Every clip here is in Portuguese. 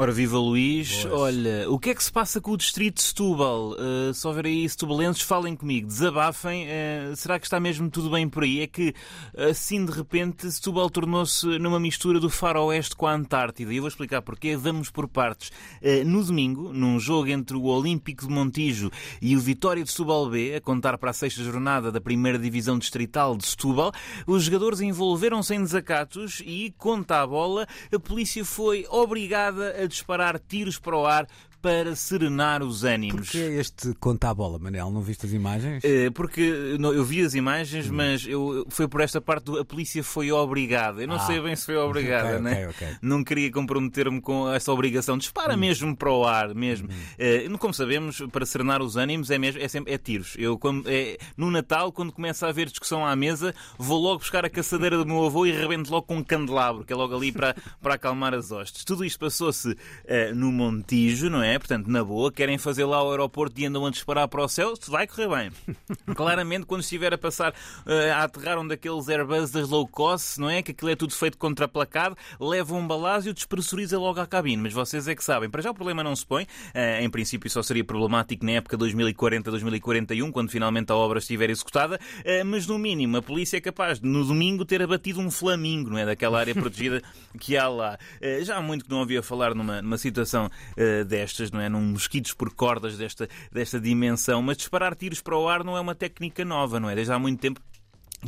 Ora, viva Luís. Boas. Olha, o que é que se passa com o distrito de Setúbal? Uh, se houver aí setubalenses, falem comigo, desabafem. Uh, será que está mesmo tudo bem por aí? É que, assim, de repente, Setúbal tornou-se numa mistura do faroeste com a Antártida. E eu vou explicar porquê. Vamos por partes. Uh, no domingo, num jogo entre o Olímpico de Montijo e o Vitória de Setúbal B, a contar para a sexta jornada da primeira divisão distrital de Setúbal, os jogadores envolveram-se em desacatos e, conta a bola, a polícia foi obrigada a disparar tiros para o ar para serenar os ânimos. Porquê este conta a bola, Manel? Não viste as imagens? Eh, Porque não, eu vi as imagens, mas eu, foi por esta parte do a polícia foi obrigada. Eu não Ah. sei bem se foi obrigada, Ok, né? ok, ok. Não queria comprometer-me com essa obrigação. Dispara mesmo para o ar, mesmo. Eh, como sabemos, para serenar os ânimos é mesmo é sempre é tiros. Eu quando, é, no Natal, quando começa a haver discussão à mesa, vou logo buscar a caçadeira do meu avô e rebento logo com um candelabro, que é logo ali para, para acalmar as hostes. Tudo isto passou-se eh, no Montijo, não é? Portanto, na boa, querem fazer lá o aeroporto e andam a disparar para o céu, se vai correr bem. Claramente, quando estiver a passar eh, a aterrar um daqueles Airbus das low cost, não é? Que aquilo é tudo feito contraplacado, leva um balazo e o despressuriza logo à cabine. Mas vocês é que sabem. Para já o problema não se põe. Eh, em princípio só seria problemático na época 2040-2041, quando finalmente a obra estiver executada. Eh, mas no mínimo, a polícia é capaz de no domingo ter abatido um flamingo, não é? Daquela área protegida que há lá. Já há muito que não ouvia falar numa, numa situação eh, não é? Num mosquitos por cordas desta, desta dimensão. Mas disparar tiros para o ar não é uma técnica nova, não é? Desde há muito tempo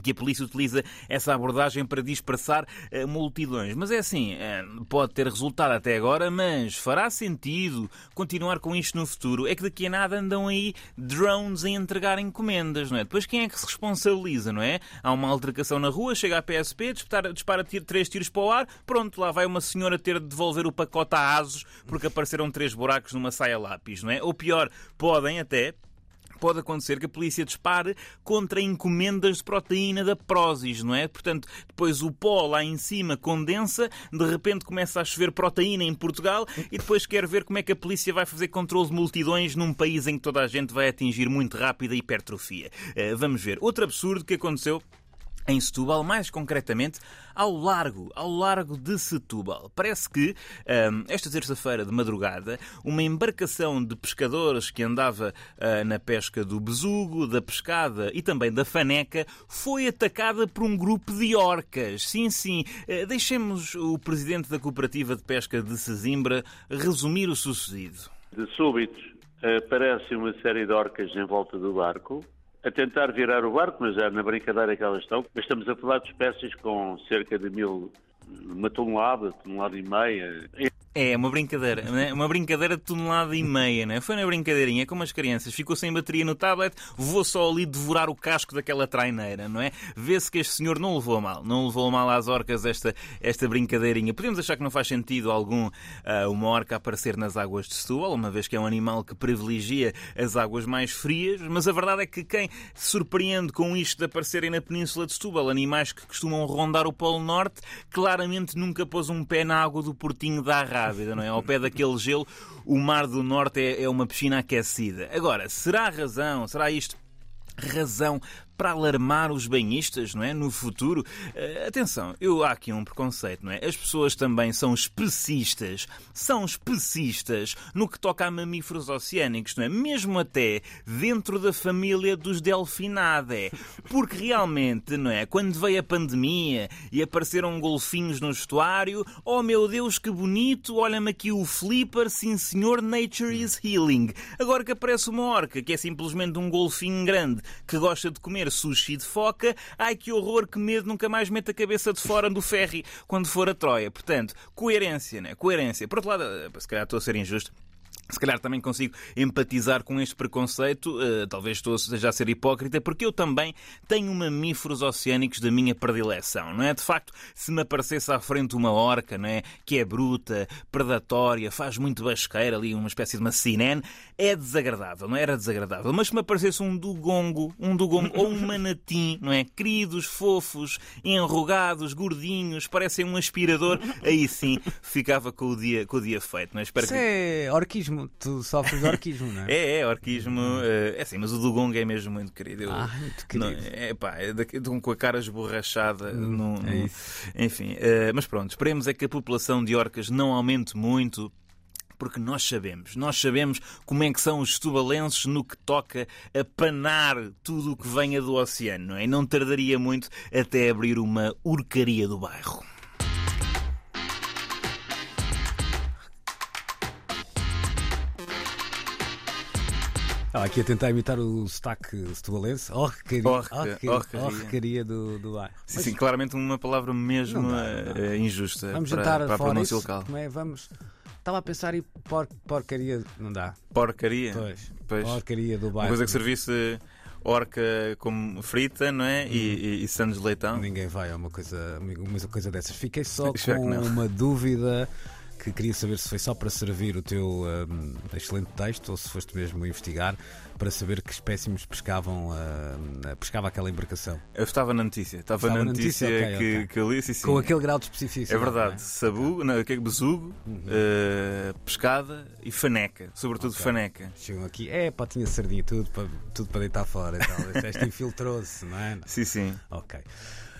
que a polícia utiliza essa abordagem para dispersar eh, multidões. Mas é assim, eh, pode ter resultado até agora, mas fará sentido continuar com isto no futuro? É que daqui a nada andam aí drones a entregar encomendas, não é? Depois quem é que se responsabiliza, não é? Há uma altercação na rua, chega a PSP, dispara, dispara três tiros para o ar, pronto, lá vai uma senhora ter de devolver o pacote a asos porque apareceram três buracos numa saia lápis, não é? Ou pior, podem até pode acontecer que a polícia dispare contra encomendas de proteína da Prozis, não é? Portanto, depois o pó lá em cima condensa, de repente começa a chover proteína em Portugal e depois quer ver como é que a polícia vai fazer controle de multidões num país em que toda a gente vai atingir muito rápida hipertrofia. Eh, vamos ver. Outro absurdo que aconteceu em Setúbal, mais concretamente ao largo, ao largo de Setúbal. Parece que hum, esta terça-feira de madrugada, uma embarcação de pescadores que andava ah, na pesca do besugo, da pescada e também da faneca, foi atacada por um grupo de orcas. Sim, sim. Eh, deixemos o presidente da cooperativa de pesca de Sesimbra resumir o sucedido. De súbito, aparece uma série de orcas em volta do barco, a tentar virar o barco, mas já na brincadeira que elas estão. Mas estamos a falar de espécies com cerca de mil, uma tonelada, tonelada e meia. É, uma brincadeira, né? uma brincadeira de tonelada e meia, né? Foi na brincadeirinha, como as crianças, ficou sem bateria no tablet, vou só ali devorar o casco daquela traineira, não é? Vê-se que este senhor não levou mal, não levou mal às orcas esta, esta brincadeirinha. Podemos achar que não faz sentido algum ah, uma orca aparecer nas águas de Setúbal, uma vez que é um animal que privilegia as águas mais frias, mas a verdade é que quem se surpreende com isto de aparecerem na península de Setúbal, animais que costumam rondar o Polo Norte, claramente nunca pôs um pé na água do Portinho da Não é? Ao pé daquele gelo, o Mar do Norte é, é uma piscina aquecida. Agora, será razão, será isto razão para alarmar os banhistas, não é? No futuro. Eh, atenção, eu há aqui um preconceito, não é? As pessoas também são especistas, são especistas no que toca a mamíferos oceânicos, não é? Mesmo até dentro da família dos Delfinae. Porque realmente, não é? Quando veio a pandemia e apareceram golfinhos no estuário, oh meu Deus, que bonito, olha-me aqui o flipper, sim senhor, nature is healing. Agora que aparece uma orca, que é simplesmente um golfinho grande que gosta de comer sushi de foca, ai que horror, que medo, nunca mais mete a cabeça de fora do ferry quando for a Troia. Portanto, coerência, né? Coerência. Por outro lado, eh, se calhar estou a ser injusto. Se calhar também consigo empatizar com este preconceito, eh, talvez estou já a ser hipócrita, porque eu também tenho mamíferos oceânicos da minha predileção, não é? De facto, se me aparecesse à frente uma orca, não é? Que é bruta, predatória, faz muito basqueira ali, uma espécie de uma é desagradável, não é? Era desagradável. Mas se me aparecesse um dugongo, um dugongo ou um manatim, não é? Queridos, fofos, enrugados, gordinhos, parecem um aspirador, aí sim ficava com o dia, com o dia feito, não é? Espero que... é orquismo. Orquismo, tu sofres de orquismo, não é? É, é, orquismo. eh, é assim, mas o do Gongo é mesmo muito querido. Eu- Ah, muito não, querido. é pá, é de um- com a cara esborrachada. num- é num- enfim, eh, mas pronto, esperemos é que a população de orcas não aumente muito. Porque nós sabemos, nós sabemos como é que são os tubalenses no que toca a panar tudo o que venha do oceano, não é? E não tardaria muito até abrir uma urcaria do bairro. Ah, aqui a tentar imitar o sotaque setubalense. Orcaria, Orca- orcaria, orcaria. orcaria do, do bairro. Sim, Mas sim, claramente uma palavra mesmo Não dá, não dá. eh, injusta vamos para, jantar para a pronúncia local. Como é? Vamos... Estava a pensar em por, porcaria. Não dá. Porcaria. Pois. Pois. Porcaria do bairro. Uma coisa que servisse orca como frita, não é? E, e, e sandes de leitão. Ninguém vai a uma coisa, uma coisa dessas. Fiquei só com uma dúvida que queria saber se foi só para servir o teu hum, excelente texto ou se foste mesmo investigar para saber que espécimes pescavam, hum, pescava aquela embarcação. Eu estava na notícia. Estava, Estava na notícia, notícia, ok, que, ok. que eu li. Sim, sim. Com aquele grau de especificidade. É verdade. não Sabu, não, que é besugo, eh, pescada e faneca. Sobretudo Ok. faneca. Chegam aqui, é pá, tinha sardinha, tudo para, tudo para deitar fora e tal. Este infiltrou-se, não é? Sim, sim. Ok.